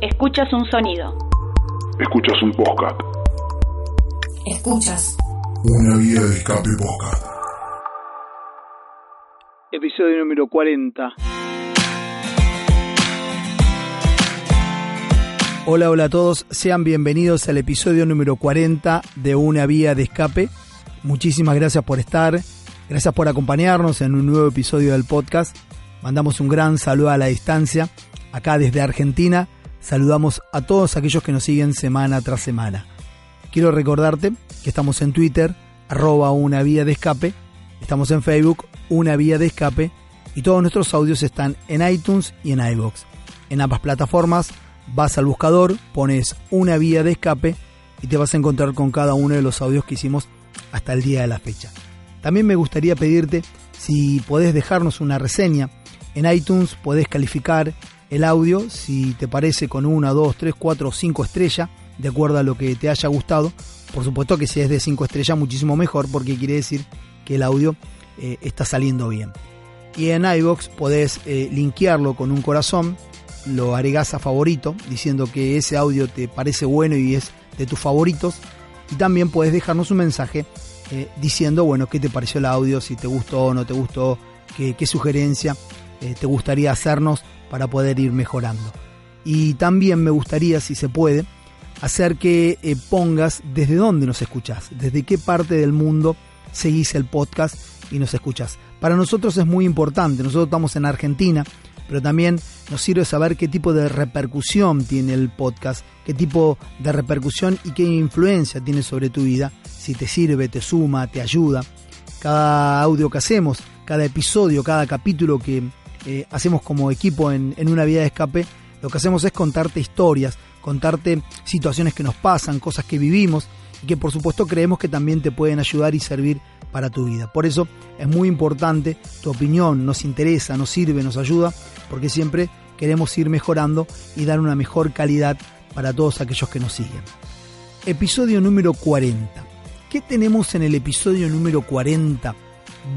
Escuchas un sonido. Escuchas un podcast. Escuchas. Una vía de escape podcast. Episodio número 40. Hola, hola a todos, sean bienvenidos al episodio número 40 de Una Vía de Escape. Muchísimas gracias por estar, gracias por acompañarnos en un nuevo episodio del podcast. Mandamos un gran saludo a la distancia, acá desde Argentina, saludamos a todos aquellos que nos siguen semana tras semana. Quiero recordarte que estamos en Twitter, arroba una vía de escape, estamos en Facebook, una vía de escape, y todos nuestros audios están en iTunes y en iBox. En ambas plataformas vas al buscador, pones una vía de escape y te vas a encontrar con cada uno de los audios que hicimos hasta el día de la fecha. También me gustaría pedirte si podés dejarnos una reseña. En iTunes podés calificar el audio, si te parece con una, dos, tres, cuatro o cinco estrellas, de acuerdo a lo que te haya gustado. Por supuesto que si es de cinco estrellas, muchísimo mejor, porque quiere decir que el audio eh, está saliendo bien. Y en iBox podés eh, linkearlo con un corazón, lo agregás a favorito, diciendo que ese audio te parece bueno y es de tus favoritos. Y también puedes dejarnos un mensaje eh, diciendo, bueno, qué te pareció el audio, si te gustó o no te gustó, qué, sugerencia te gustaría hacernos para poder ir mejorando. Y también me gustaría, si se puede, hacer que eh, pongas desde dónde nos escuchas, desde qué parte del mundo seguís el podcast y nos escuchas. Para nosotros es muy importante, nosotros estamos en Argentina, pero también nos sirve saber qué tipo de repercusión tiene el podcast, qué tipo de repercusión y qué influencia tiene sobre tu vida, si te sirve, te suma, te ayuda. Cada audio que hacemos, cada episodio, cada capítulo que eh, hacemos como equipo en, en una vía de escape, lo que hacemos es contarte historias, contarte situaciones que nos pasan, cosas que vivimos y que por supuesto creemos que también te pueden ayudar y servir para tu vida. Por eso es muy importante tu opinión, nos interesa, nos sirve, nos ayuda, porque siempre queremos ir mejorando y dar una mejor calidad para todos aquellos que nos siguen. Episodio número 40. ¿Qué tenemos en el episodio número 40?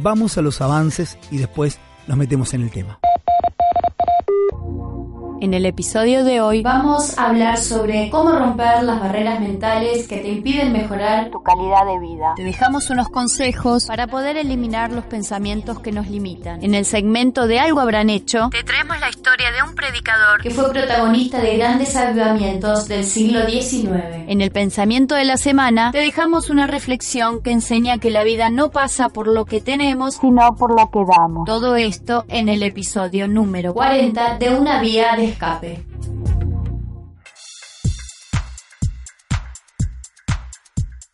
Vamos a los avances y después nos metemos en el tema. En el episodio de hoy Vamos a hablar sobre cómo romper las barreras mentales que te impiden mejorar tu calidad de vida. te dejamos unos consejos para poder eliminar los pensamientos que nos limitan. En el segmento de Algo habrán hecho, te traemos la historia de un predicador Que fue protagonista de grandes avivamientos del siglo XIX. En el pensamiento de la semana, te dejamos una reflexión que enseña que la vida no pasa por lo que tenemos, Sino por lo que damos. todo esto en el episodio número 40 de una vía de escape.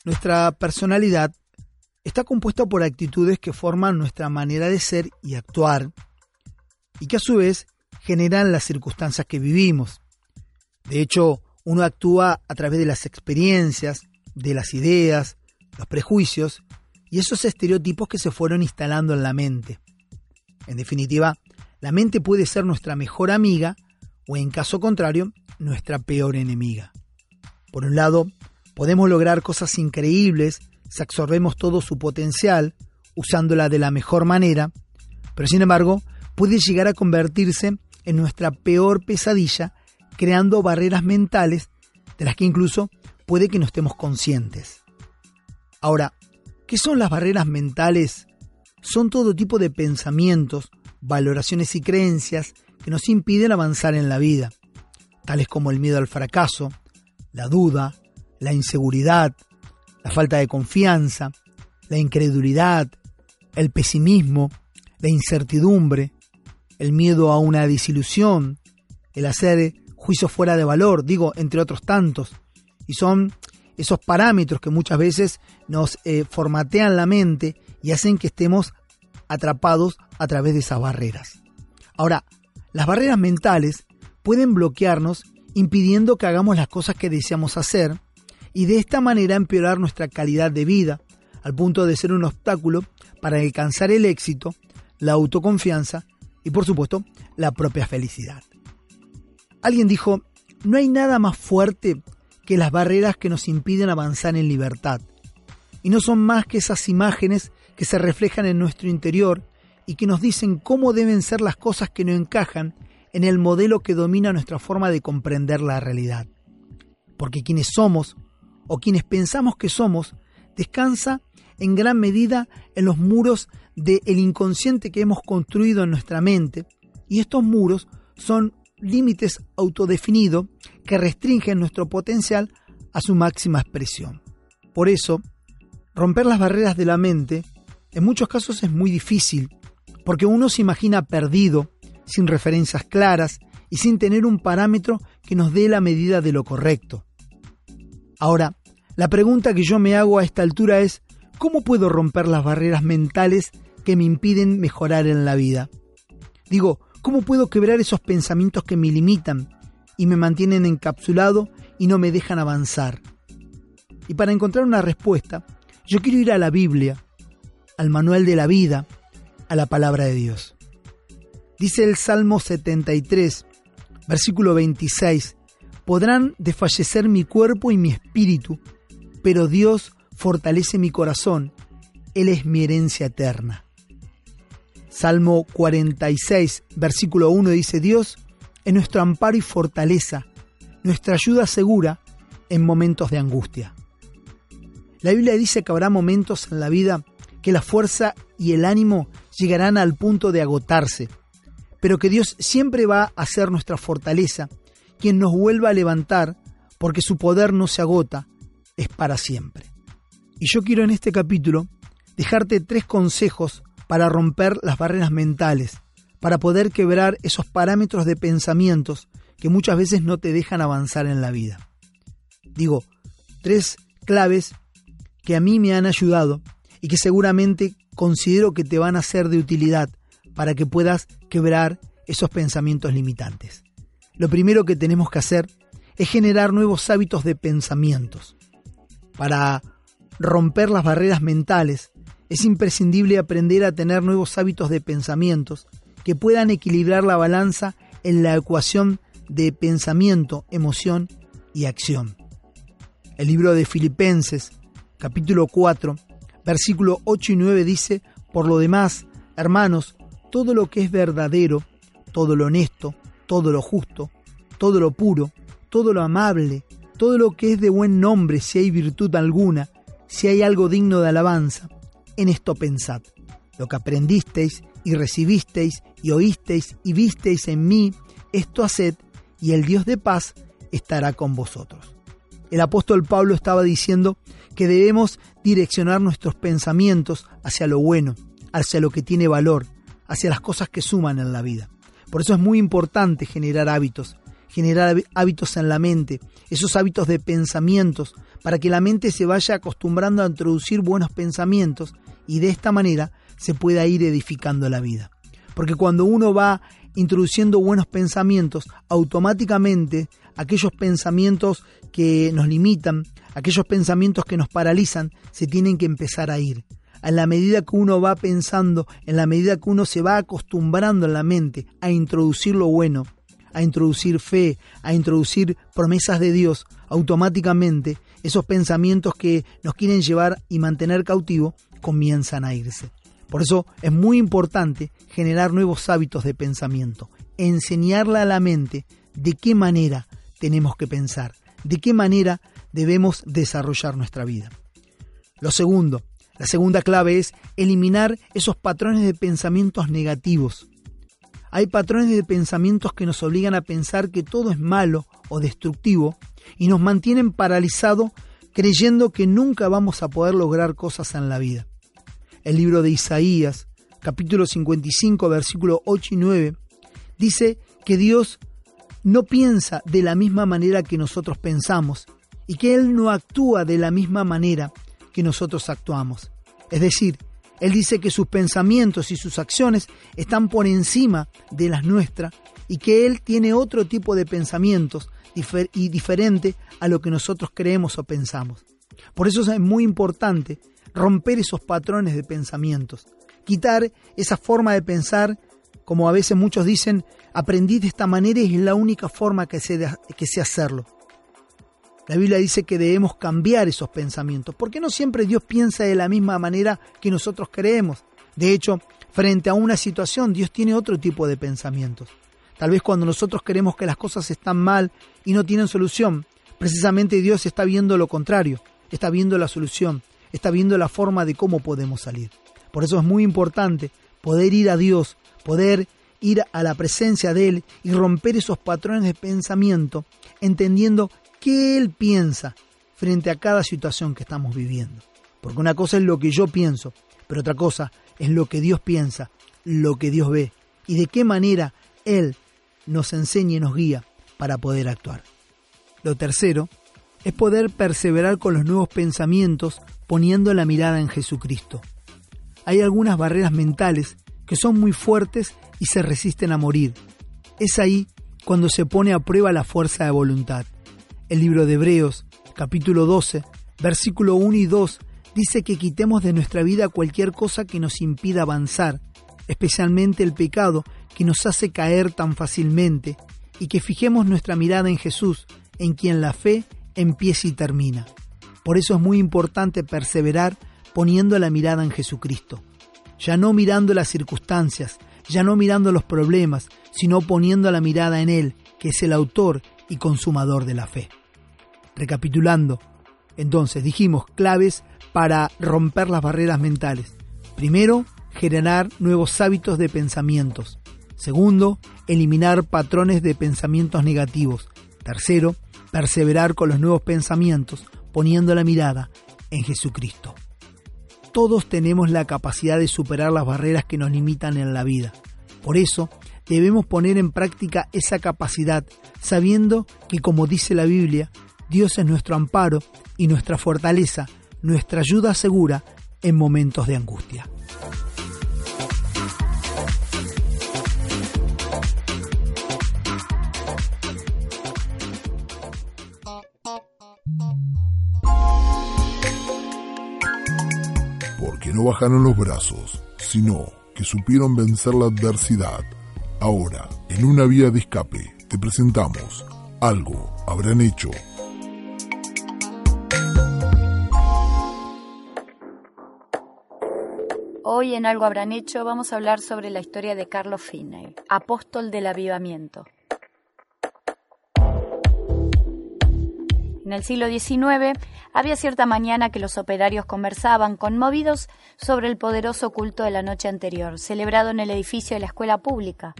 Nuestra personalidad está compuesta por actitudes que forman nuestra manera de ser y actuar y que a su vez generan las circunstancias que vivimos. De hecho, uno actúa a través de las experiencias, de las ideas, los prejuicios y esos estereotipos que se fueron instalando en la mente. En definitiva, la mente puede ser nuestra mejor amiga o en caso contrario, nuestra peor enemiga. Por un lado, podemos lograr cosas increíbles si absorbemos todo su potencial usándola de la mejor manera, pero sin embargo puede llegar a convertirse en nuestra peor pesadilla creando barreras mentales de las que incluso puede que no estemos conscientes. Ahora, ¿qué son las barreras mentales? Son todo tipo de pensamientos, valoraciones y creencias que nos impiden avanzar en la vida, tales como el miedo al fracaso, la duda, la inseguridad, la falta de confianza, la incredulidad, el pesimismo, la incertidumbre, el miedo a una desilusión, el hacer juicios fuera de valor, digo, entre otros tantos. Y son esos parámetros que muchas veces nos eh, formatean la mente y hacen que estemos atrapados a través de esas barreras. Ahora, Las barreras mentales pueden bloquearnos impidiendo que hagamos las cosas que deseamos hacer y de esta manera empeorar nuestra calidad de vida, al punto de ser un obstáculo para alcanzar el éxito, la autoconfianza y por supuesto la propia felicidad. Alguien dijo, no hay nada más fuerte que las barreras que nos impiden avanzar en libertad. Y no son más que esas imágenes que se reflejan en nuestro interior y que nos dicen cómo deben ser las cosas que no encajan en el modelo que domina nuestra forma de comprender la realidad. Porque quienes somos, o quienes pensamos que somos, descansa en gran medida en los muros del inconsciente que hemos construido en nuestra mente, y estos muros son límites autodefinidos que restringen nuestro potencial a su máxima expresión. Por eso, romper las barreras de la mente en muchos casos es muy difícil, porque uno se imagina perdido, sin referencias claras y sin tener un parámetro que nos dé la medida de lo correcto. Ahora, la pregunta que yo me hago a esta altura es, ¿cómo puedo romper las barreras mentales que me impiden mejorar en la vida? Digo, ¿Cómo puedo quebrar esos pensamientos que me limitan y me mantienen encapsulado y no me dejan avanzar? Y para encontrar una respuesta, yo quiero ir a la Biblia, al manual de la vida, a la palabra de Dios. Dice el Salmo 73, versículo 26, podrán desfallecer mi cuerpo y mi espíritu, pero Dios fortalece mi corazón, Él es mi herencia eterna. Salmo 46, versículo 1 dice, Dios es nuestro amparo y fortaleza, nuestra ayuda segura en momentos de angustia. La Biblia dice que habrá momentos en la vida que la fuerza y el ánimo llegarán al punto de agotarse, pero que Dios siempre va a ser nuestra fortaleza, quien nos vuelva a levantar, porque su poder no se agota, es para siempre. Y yo quiero en este capítulo dejarte tres consejos para romper las barreras mentales, para poder quebrar esos parámetros de pensamientos que muchas veces no te dejan avanzar en la vida. Digo, tres claves que a mí me han ayudado y que seguramente considero que te van a ser de utilidad para que puedas quebrar esos pensamientos limitantes. Lo primero que tenemos que hacer es generar nuevos hábitos de pensamientos. Para romper las barreras mentales es imprescindible aprender a tener nuevos hábitos de pensamientos que puedan equilibrar la balanza en la ecuación de pensamiento, emoción y acción. El libro de Filipenses, capítulo 4, versículo 8 y 9 dice, Por lo demás, hermanos, todo lo que es verdadero, todo lo honesto, todo lo justo, todo lo puro, todo lo amable, todo lo que es de buen nombre, si hay virtud alguna, si hay algo digno de alabanza, en esto pensad. Lo que aprendisteis y recibisteis y oísteis y visteis en mí, esto haced, y el Dios de paz estará con vosotros. El apóstol Pablo estaba diciendo que debemos direccionar nuestros pensamientos hacia lo bueno, hacia lo que tiene valor, hacia las cosas que suman en la vida. Por eso es muy importante generar hábitos, generar hábitos en la mente, esos hábitos de pensamientos, para que la mente se vaya acostumbrando a introducir buenos pensamientos y de esta manera se pueda ir edificando la vida. Porque cuando uno va introduciendo buenos pensamientos, automáticamente aquellos pensamientos que nos limitan, aquellos pensamientos que nos paralizan, se tienen que empezar a ir. A la medida que uno va pensando, en la medida que uno se va acostumbrando en la mente a introducir lo bueno, a introducir fe, a introducir promesas de Dios, automáticamente esos pensamientos que nos quieren llevar y mantener cautivo comienzan a irse. Por eso es muy importante generar nuevos hábitos de pensamiento, enseñarle a la mente de qué manera tenemos que pensar, de qué manera debemos desarrollar nuestra vida. Lo segundo, la segunda clave es eliminar esos patrones de pensamientos negativos. Hay patrones de pensamientos que nos obligan a pensar que todo es malo o destructivo y nos mantienen paralizados creyendo que nunca vamos a poder lograr cosas en la vida. El libro de Isaías, capítulo 55, versículo 8 y 9, dice que Dios no piensa de la misma manera que nosotros pensamos y que Él no actúa de la misma manera que nosotros actuamos. Es decir, Él dice que sus pensamientos y sus acciones están por encima de las nuestras y que Él tiene otro tipo de pensamientos y diferente a lo que nosotros creemos o pensamos. Por eso es muy importante romper esos patrones de pensamientos, quitar esa forma de pensar, como a veces muchos dicen, aprendí de esta manera y es la única forma que sé, que sé hacerlo. La Biblia dice que debemos cambiar esos pensamientos, porque no siempre Dios piensa de la misma manera que nosotros creemos. De hecho, frente a una situación, Dios tiene otro tipo de pensamientos. Tal vez cuando nosotros creemos que las cosas están mal y no tienen solución, precisamente Dios está viendo lo contrario, está viendo la solución, está viendo la forma de cómo podemos salir. Por eso es muy importante poder ir a Dios, poder ir a la presencia de Él y romper esos patrones de pensamiento, entendiendo qué Él piensa frente a cada situación que estamos viviendo. Porque una cosa es lo que yo pienso, pero otra cosa es lo que Dios piensa, lo que Dios ve y de qué manera Él nos enseña y nos guía para poder actuar. Lo tercero es poder perseverar con los nuevos pensamientos poniendo la mirada en Jesucristo. Hay algunas barreras mentales que son muy fuertes y se resisten a morir. Es ahí cuando se pone a prueba la fuerza de voluntad. El libro de Hebreos, capítulo 12, versículo 1 y 2, dice que quitemos de nuestra vida cualquier cosa que nos impida avanzar, especialmente el pecado que nos hace caer tan fácilmente, y que fijemos nuestra mirada en Jesús, en quien la fe empieza y termina. Por eso es muy importante perseverar poniendo la mirada en Jesucristo, ya no mirando las circunstancias, ya no mirando los problemas, sino poniendo la mirada en Él, que es el autor y consumador de la fe. Recapitulando, entonces dijimos claves para romper las barreras mentales. Primero, generar nuevos hábitos de pensamientos. Segundo, eliminar patrones de pensamientos negativos. Tercero, perseverar con los nuevos pensamientos, poniendo la mirada en Jesucristo. Todos tenemos la capacidad de superar las barreras que nos limitan en la vida. Por eso, debemos poner en práctica esa capacidad, sabiendo que, como dice la Biblia, Dios es nuestro amparo y nuestra fortaleza, nuestra ayuda segura en momentos de angustia. Porque no bajaron los brazos, sino que supieron vencer la adversidad Ahora, en una vía de escape, te presentamos Algo habrán hecho. Hoy en Algo habrán hecho vamos a hablar sobre la historia de Carlos Finney, apóstol del avivamiento. En el siglo XIX había cierta mañana que los operarios conversaban, conmovidos, sobre el poderoso culto de la noche anterior, celebrado en el edificio de la escuela pública.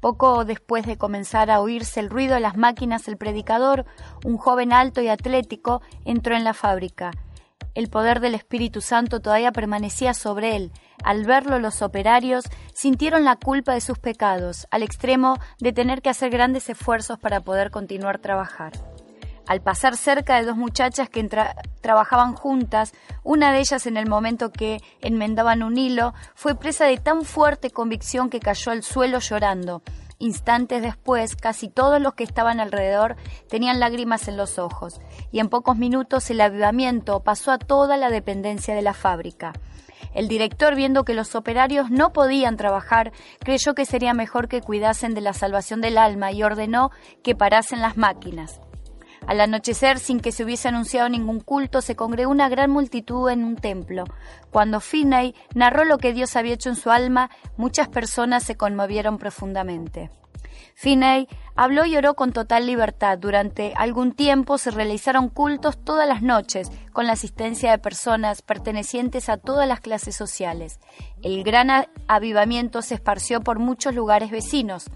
Poco después de comenzar a oírse el ruido de las máquinas, el predicador, un joven alto y atlético, entró en la fábrica. El poder del Espíritu Santo todavía permanecía sobre él. Al verlo los operarios sintieron la culpa de sus pecados, al extremo de tener que hacer grandes esfuerzos para poder continuar trabajar. Al pasar cerca de dos muchachas que trabajaban juntas, una de ellas en el momento que enmendaban un hilo, fue presa de tan fuerte convicción que cayó al suelo llorando. Instantes después, casi todos los que estaban alrededor tenían lágrimas en los ojos, y en pocos minutos el avivamiento pasó a toda la dependencia de la fábrica. El director, viendo que los operarios no podían trabajar, creyó que sería mejor que cuidasen de la salvación del alma y ordenó que parasen las máquinas. Al anochecer, sin que se hubiese anunciado ningún culto, se congregó una gran multitud en un templo. Cuando Finney narró lo que Dios había hecho en su alma, muchas personas se conmovieron profundamente. Finney habló y oró con total libertad. Durante algún tiempo se realizaron cultos todas las noches, con la asistencia de personas pertenecientes a todas las clases sociales. El gran avivamiento se esparció por muchos lugares vecinos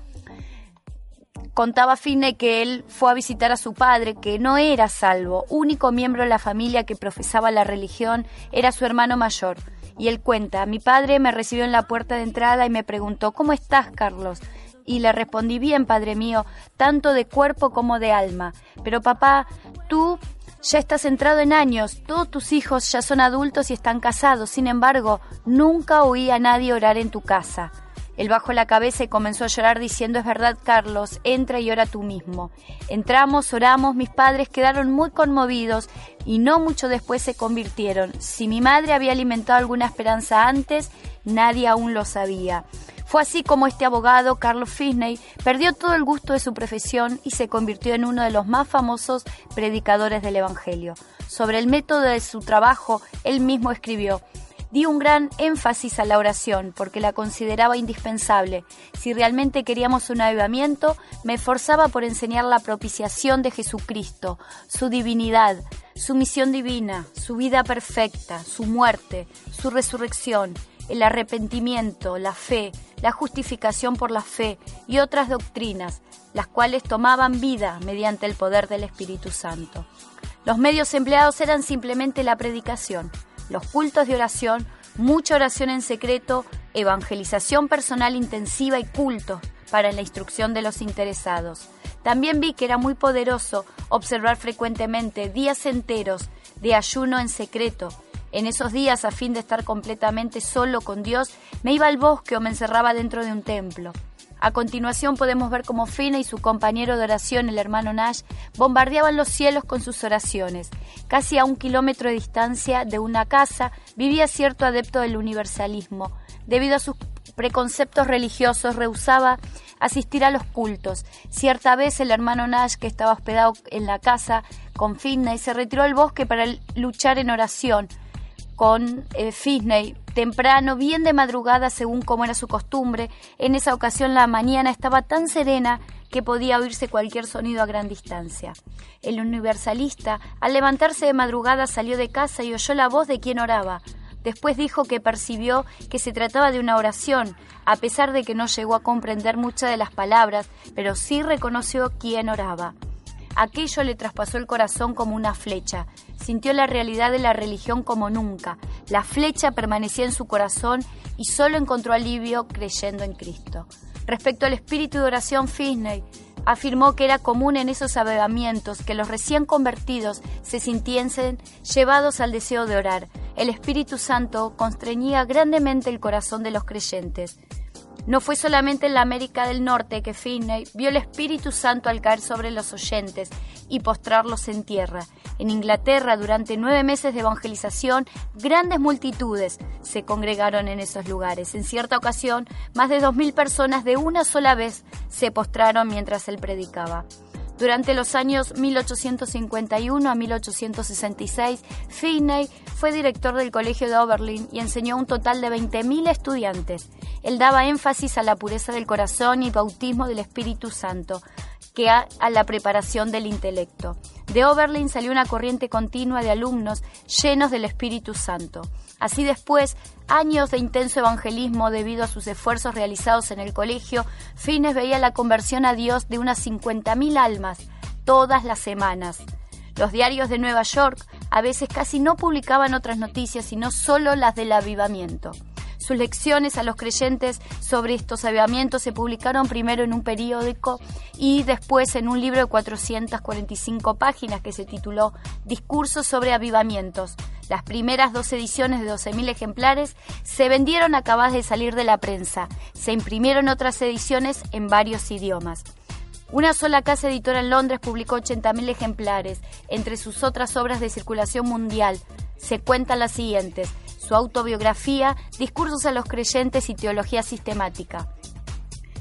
contaba Fine que él fue a visitar a su padre, que no era salvo, único miembro de la familia que profesaba la religión era su hermano mayor. Y él cuenta, mi padre me recibió en la puerta de entrada y me preguntó, ¿cómo estás, Carlos? Y le respondí, bien, padre mío, tanto de cuerpo como de alma. Pero papá, tú ya estás entrado en años, todos tus hijos ya son adultos y están casados, sin embargo, nunca oí a nadie orar en tu casa. Él bajó la cabeza y comenzó a llorar diciendo, es verdad, Carlos, entra y ora tú mismo. Entramos, oramos, mis padres quedaron muy conmovidos y no mucho después se convirtieron. Si mi madre había alimentado alguna esperanza antes, nadie aún lo sabía. Fue así como este abogado, Carlos Finney, perdió todo el gusto de su profesión y se convirtió en uno de los más famosos predicadores del Evangelio. Sobre el método de su trabajo, él mismo escribió, Di un gran énfasis a la oración porque la consideraba indispensable. Si realmente queríamos un avivamiento, me esforzaba por enseñar la propiciación de Jesucristo, su divinidad, su misión divina, su vida perfecta, su muerte, su resurrección, el arrepentimiento, la fe, la justificación por la fe y otras doctrinas, las cuales tomaban vida mediante el poder del Espíritu Santo. Los medios empleados eran simplemente la predicación los cultos de oración, mucha oración en secreto, evangelización personal intensiva y culto para la instrucción de los interesados. También vi que era muy poderoso observar frecuentemente días enteros de ayuno en secreto. En esos días, a fin de estar completamente solo con Dios, me iba al bosque o me encerraba dentro de un templo. A continuación podemos ver cómo Fina y su compañero de oración, el hermano Nash, bombardeaban los cielos con sus oraciones. Casi a un kilómetro de distancia de una casa vivía cierto adepto del universalismo. Debido a sus preconceptos religiosos, rehusaba asistir a los cultos. Cierta vez el hermano Nash, que estaba hospedado en la casa con y se retiró al bosque para luchar en oración con eh, Finney temprano, bien de madrugada según como era su costumbre. En esa ocasión la mañana estaba tan serena que podía oírse cualquier sonido a gran distancia. El universalista, al levantarse de madrugada, salió de casa y oyó la voz de quien oraba. Después dijo que percibió que se trataba de una oración, a pesar de que no llegó a comprender muchas de las palabras, pero sí reconoció quién oraba. Aquello le traspasó el corazón como una flecha. Sintió la realidad de la religión como nunca. La flecha permanecía en su corazón y solo encontró alivio creyendo en Cristo. Respecto al espíritu de oración, Finney afirmó que era común en esos avivamientos que los recién convertidos se sintiesen llevados al deseo de orar. El Espíritu Santo constreñía grandemente el corazón de los creyentes. No fue solamente en la América del Norte que Finney vio el Espíritu Santo al caer sobre los oyentes y postrarlos en tierra. En Inglaterra, durante nueve meses de evangelización, grandes multitudes se congregaron en esos lugares. En cierta ocasión, más de dos mil personas de una sola vez se postraron mientras él predicaba. Durante los años 1851 a 1866, Finney fue director del Colegio de Oberlin y enseñó un total de 20.000 estudiantes. Él daba énfasis a la pureza del corazón y bautismo del Espíritu Santo, que a, a la preparación del intelecto. De Oberlin salió una corriente continua de alumnos llenos del Espíritu Santo. Así después, años de intenso evangelismo debido a sus esfuerzos realizados en el colegio, Fines veía la conversión a Dios de unas 50.000 almas todas las semanas. Los diarios de Nueva York a veces casi no publicaban otras noticias, sino solo las del avivamiento. Sus lecciones a los creyentes sobre estos avivamientos se publicaron primero en un periódico y después en un libro de 445 páginas que se tituló Discursos sobre avivamientos. Las primeras dos ediciones de 12.000 ejemplares se vendieron acabadas de salir de la prensa. Se imprimieron otras ediciones en varios idiomas. Una sola casa editora en Londres publicó 80.000 ejemplares. Entre sus otras obras de circulación mundial se cuentan las siguientes su autobiografía, discursos a los creyentes y teología sistemática.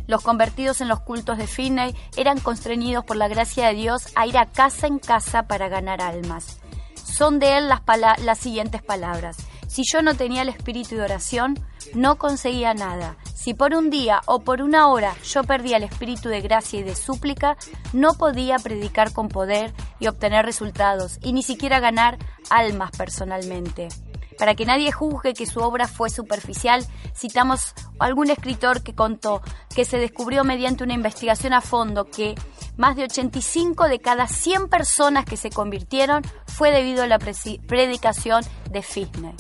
Los convertidos en los cultos de Finney eran constreñidos por la gracia de Dios a ir a casa en casa para ganar almas. Son de él las, las siguientes palabras. Si yo no tenía el espíritu de oración, no conseguía nada. Si por un día o por una hora yo perdía el espíritu de gracia y de súplica, no podía predicar con poder y obtener resultados, y ni siquiera ganar almas personalmente. Para que nadie juzgue que su obra fue superficial, citamos algún escritor que contó que se descubrió mediante una investigación a fondo que más de 85 de cada 100 personas que se convirtieron fue debido a la predicación de Finney.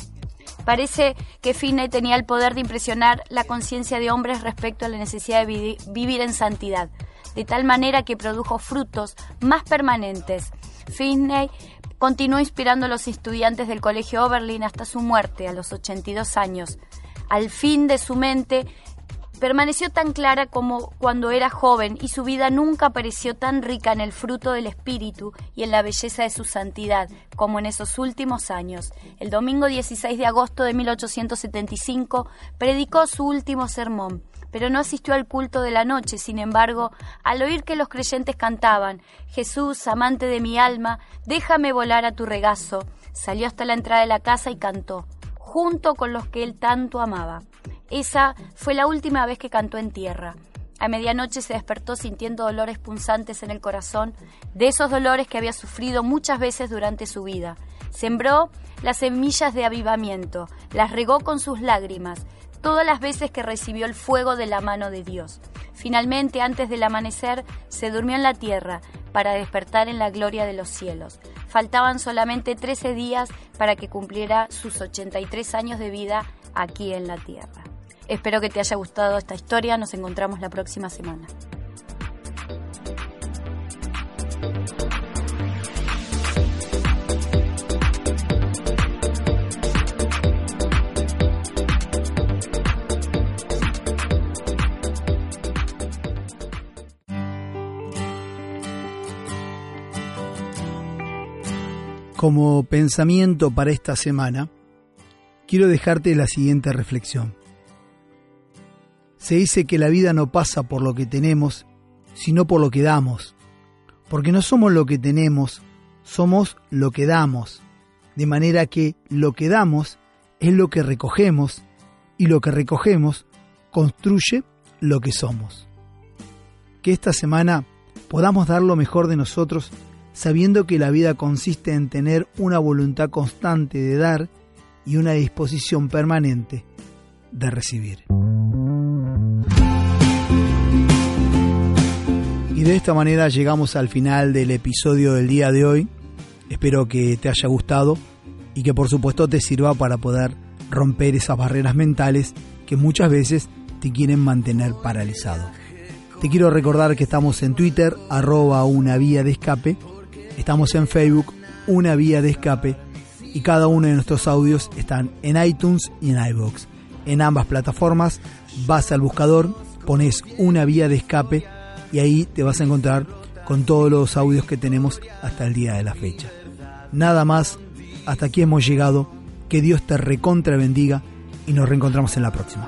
Parece que Finney tenía el poder de impresionar la conciencia de hombres respecto a la necesidad de vivir en santidad, de tal manera que produjo frutos más permanentes. Finney continuó inspirando a los estudiantes del Colegio Oberlin hasta su muerte a los 82 años. Al fin de su mente permaneció tan clara como cuando era joven y su vida nunca pareció tan rica en el fruto del Espíritu y en la belleza de su santidad como en esos últimos años. El domingo 16 de agosto de 1875 predicó su último sermón pero no asistió al culto de la noche. Sin embargo, al oír que los creyentes cantaban, Jesús, amante de mi alma, déjame volar a tu regazo, salió hasta la entrada de la casa y cantó, junto con los que él tanto amaba. Esa fue la última vez que cantó en tierra. A medianoche se despertó sintiendo dolores punzantes en el corazón, de esos dolores que había sufrido muchas veces durante su vida. Sembró las semillas de avivamiento, las regó con sus lágrimas, todas las veces que recibió el fuego de la mano de Dios. Finalmente, antes del amanecer, se durmió en la tierra para despertar en la gloria de los cielos. Faltaban solamente 13 días para que cumpliera sus 83 años de vida aquí en la tierra. Espero que te haya gustado esta historia. Nos encontramos la próxima semana. Como pensamiento para esta semana, quiero dejarte la siguiente reflexión. Se dice que la vida no pasa por lo que tenemos, sino por lo que damos. Porque no somos lo que tenemos, somos lo que damos. De manera que lo que damos es lo que recogemos y lo que recogemos construye lo que somos. Que esta semana podamos dar lo mejor de nosotros sabiendo que la vida consiste en tener una voluntad constante de dar y una disposición permanente de recibir. Y de esta manera llegamos al final del episodio del día de hoy. Espero que te haya gustado y que por supuesto te sirva para poder romper esas barreras mentales que muchas veces te quieren mantener paralizado. Te quiero recordar que estamos en Twitter, arroba una vía de escape, estamos en Facebook, una vía de escape, y cada uno de nuestros audios están en iTunes y en iBox. En ambas plataformas vas al buscador, pones una vía de escape y ahí te vas a encontrar con todos los audios que tenemos hasta el día de la fecha. Nada más, hasta aquí hemos llegado, que Dios te recontra bendiga y nos reencontramos en la próxima.